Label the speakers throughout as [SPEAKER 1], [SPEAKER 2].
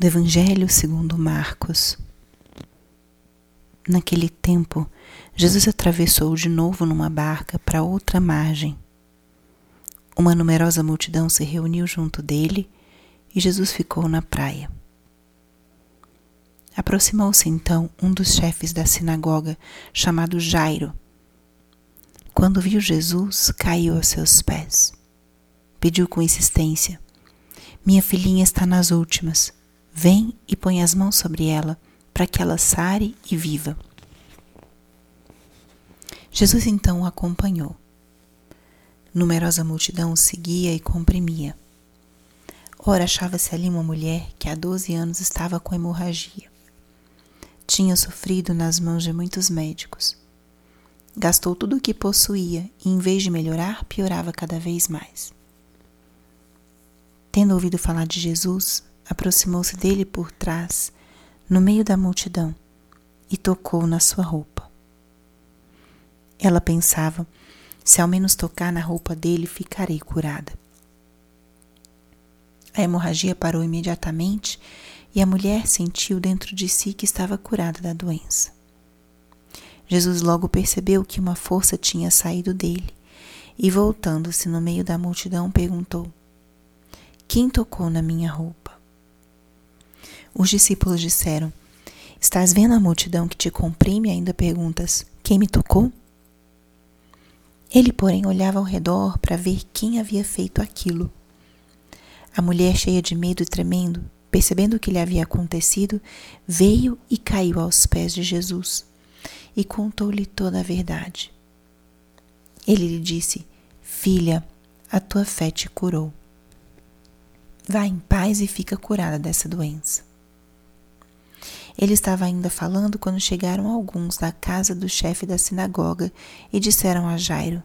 [SPEAKER 1] do Evangelho segundo Marcos. Naquele tempo, Jesus atravessou de novo numa barca para outra margem. Uma numerosa multidão se reuniu junto dele e Jesus ficou na praia. Aproximou-se então um dos chefes da sinagoga, chamado Jairo. Quando viu Jesus, caiu aos seus pés. Pediu com insistência: Minha filhinha está nas últimas. Vem e põe as mãos sobre ela, para que ela sare e viva. Jesus então o acompanhou. Numerosa multidão o seguia e comprimia. Ora, achava-se ali uma mulher que há doze anos estava com hemorragia. Tinha sofrido nas mãos de muitos médicos. Gastou tudo o que possuía e, em vez de melhorar, piorava cada vez mais. Tendo ouvido falar de Jesus, aproximou-se dele por trás, no meio da multidão, e tocou na sua roupa. Ela pensava: se ao menos tocar na roupa dele, ficarei curada. A hemorragia parou imediatamente e a mulher sentiu dentro de si que estava curada da doença. Jesus logo percebeu que uma força tinha saído dele e, voltando-se no meio da multidão, perguntou: Quem tocou na minha roupa? Os discípulos disseram: Estás vendo a multidão que te comprime e ainda perguntas: Quem me tocou? Ele, porém, olhava ao redor para ver quem havia feito aquilo. A mulher, cheia de medo e tremendo, percebendo o que lhe havia acontecido, veio e caiu aos pés de Jesus e contou-lhe toda a verdade. Ele lhe disse: Filha, a tua fé te curou. Vá em paz e fica curada dessa doença. Ele estava ainda falando quando chegaram alguns da casa do chefe da sinagoga e disseram a Jairo: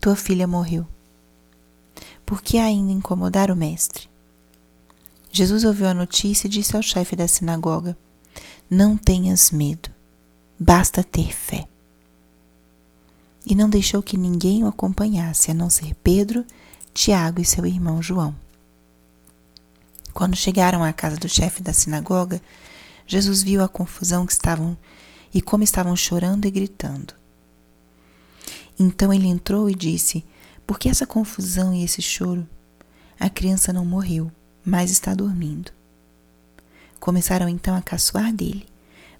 [SPEAKER 1] Tua filha morreu. Por que ainda incomodar o mestre? Jesus ouviu a notícia e disse ao chefe da sinagoga: Não tenhas medo, basta ter fé. E não deixou que ninguém o acompanhasse, a não ser Pedro, Tiago e seu irmão João. Quando chegaram à casa do chefe da sinagoga, Jesus viu a confusão que estavam e como estavam chorando e gritando. Então ele entrou e disse: Por que essa confusão e esse choro? A criança não morreu, mas está dormindo. Começaram então a caçoar dele,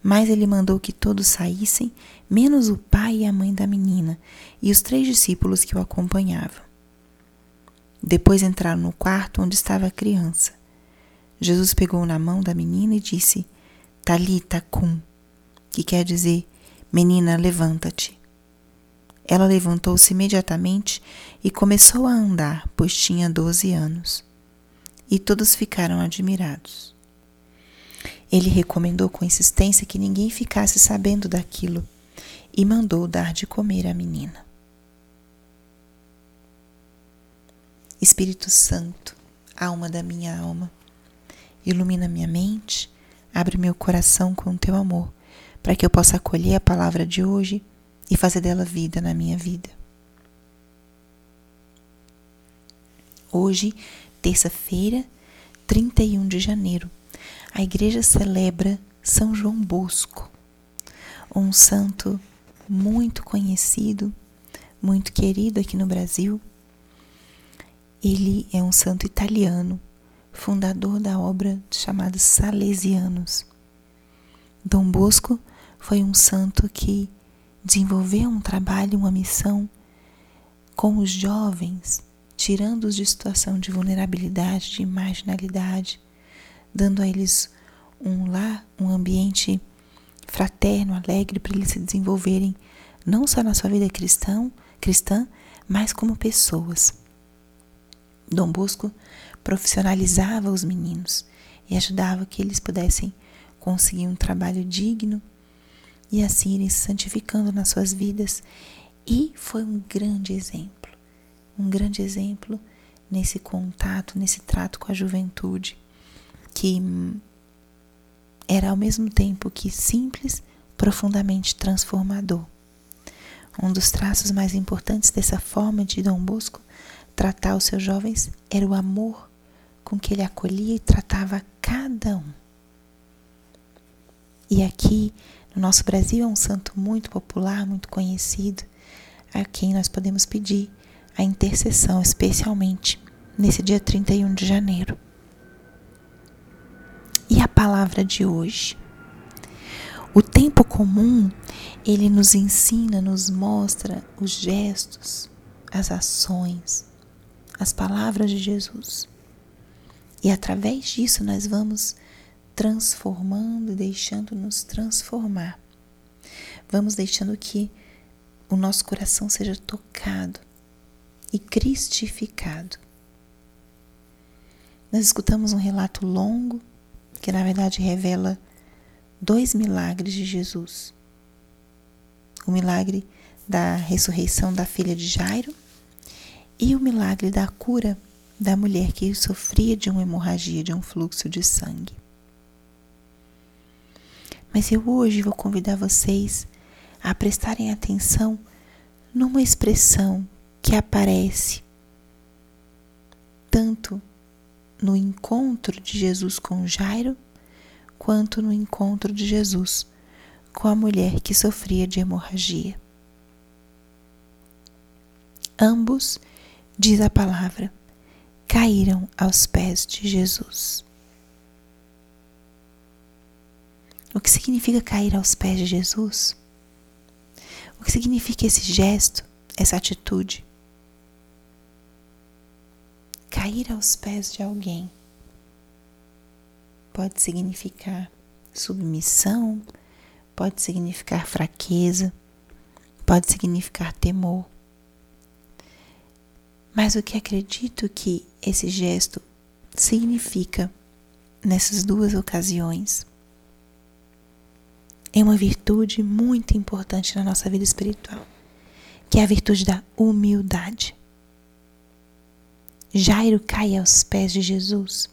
[SPEAKER 1] mas ele mandou que todos saíssem, menos o pai e a mãe da menina e os três discípulos que o acompanhavam. Depois entraram no quarto onde estava a criança. Jesus pegou na mão da menina e disse: Talita cum, que quer dizer, menina, levanta-te. Ela levantou-se imediatamente e começou a andar, pois tinha doze anos. E todos ficaram admirados. Ele recomendou com insistência que ninguém ficasse sabendo daquilo e mandou dar de comer à menina. Espírito Santo, alma da minha alma, ilumina minha mente Abre meu coração com o teu amor, para que eu possa acolher a palavra de hoje e fazer dela vida na minha vida. Hoje, terça-feira, 31 de janeiro, a igreja celebra São João Bosco, um santo muito conhecido, muito querido aqui no Brasil. Ele é um santo italiano fundador da obra chamada Salesianos. Dom Bosco foi um santo que desenvolveu um trabalho, uma missão com os jovens, tirando-os de situação de vulnerabilidade, de marginalidade, dando a eles um lar, um ambiente fraterno, alegre para eles se desenvolverem não só na sua vida cristã, cristã, mas como pessoas. Dom Bosco profissionalizava os meninos e ajudava que eles pudessem conseguir um trabalho digno e assim irem se santificando nas suas vidas. E foi um grande exemplo, um grande exemplo nesse contato, nesse trato com a juventude, que era ao mesmo tempo que simples, profundamente transformador. Um dos traços mais importantes dessa forma de Dom Bosco tratar os seus jovens era o amor com que ele acolhia e tratava cada um. E aqui no nosso Brasil é um santo muito popular, muito conhecido, a quem nós podemos pedir a intercessão, especialmente nesse dia 31 de janeiro. E a palavra de hoje? O tempo comum, ele nos ensina, nos mostra os gestos, as ações, as palavras de Jesus. E através disso nós vamos transformando, deixando-nos transformar. Vamos deixando que o nosso coração seja tocado e cristificado. Nós escutamos um relato longo que, na verdade, revela dois milagres de Jesus: o milagre da ressurreição da filha de Jairo e o milagre da cura da mulher que sofria de uma hemorragia, de um fluxo de sangue. Mas eu hoje vou convidar vocês a prestarem atenção numa expressão que aparece tanto no encontro de Jesus com Jairo, quanto no encontro de Jesus com a mulher que sofria de hemorragia. Ambos, diz a palavra, caíram aos pés de Jesus. O que significa cair aos pés de Jesus? O que significa esse gesto, essa atitude? Cair aos pés de alguém pode significar submissão, pode significar fraqueza, pode significar temor. Mas o que acredito que esse gesto significa nessas duas ocasiões é uma virtude muito importante na nossa vida espiritual, que é a virtude da humildade. Jairo cai aos pés de Jesus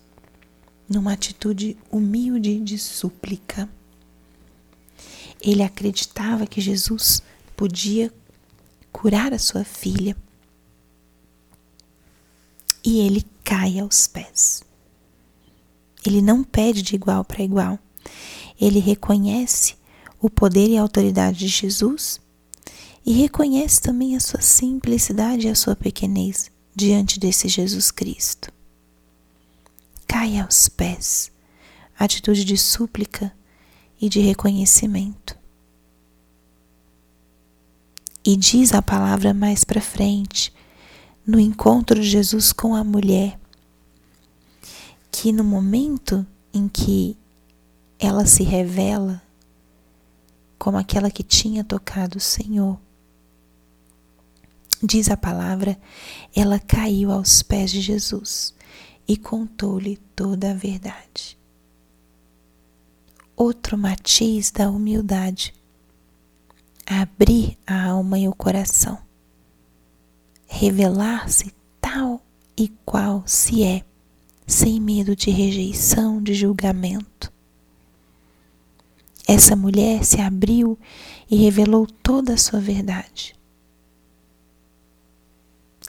[SPEAKER 1] numa atitude humilde de súplica. Ele acreditava que Jesus podia curar a sua filha. E ele cai aos pés. Ele não pede de igual para igual. Ele reconhece o poder e a autoridade de Jesus e reconhece também a sua simplicidade e a sua pequenez diante desse Jesus Cristo. Cai aos pés, atitude de súplica e de reconhecimento. E diz a palavra mais para frente, no encontro de Jesus com a mulher, que no momento em que ela se revela como aquela que tinha tocado o Senhor. Diz a palavra, ela caiu aos pés de Jesus e contou-lhe toda a verdade. Outro matiz da humildade, abrir a alma e o coração, revelar-se tal e qual se é, sem medo de rejeição, de julgamento essa mulher se abriu e revelou toda a sua verdade.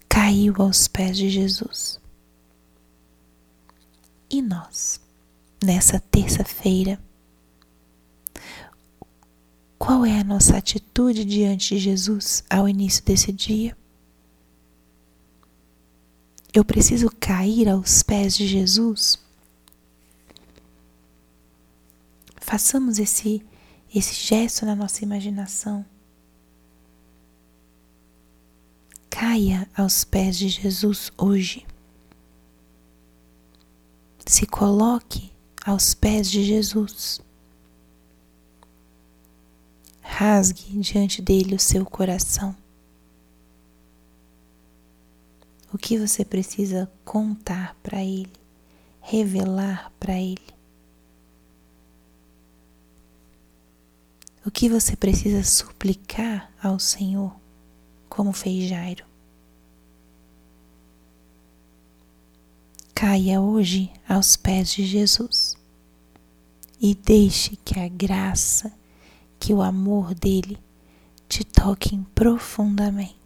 [SPEAKER 1] Caiu aos pés de Jesus. E nós, nessa terça-feira, qual é a nossa atitude diante de Jesus ao início desse dia? Eu preciso cair aos pés de Jesus? Façamos esse, esse gesto na nossa imaginação. Caia aos pés de Jesus hoje. Se coloque aos pés de Jesus. Rasgue diante dele o seu coração. O que você precisa contar para ele, revelar para ele. o que você precisa suplicar ao Senhor, como fez Jairo. Caia hoje aos pés de Jesus e deixe que a graça, que o amor dele te toquem profundamente.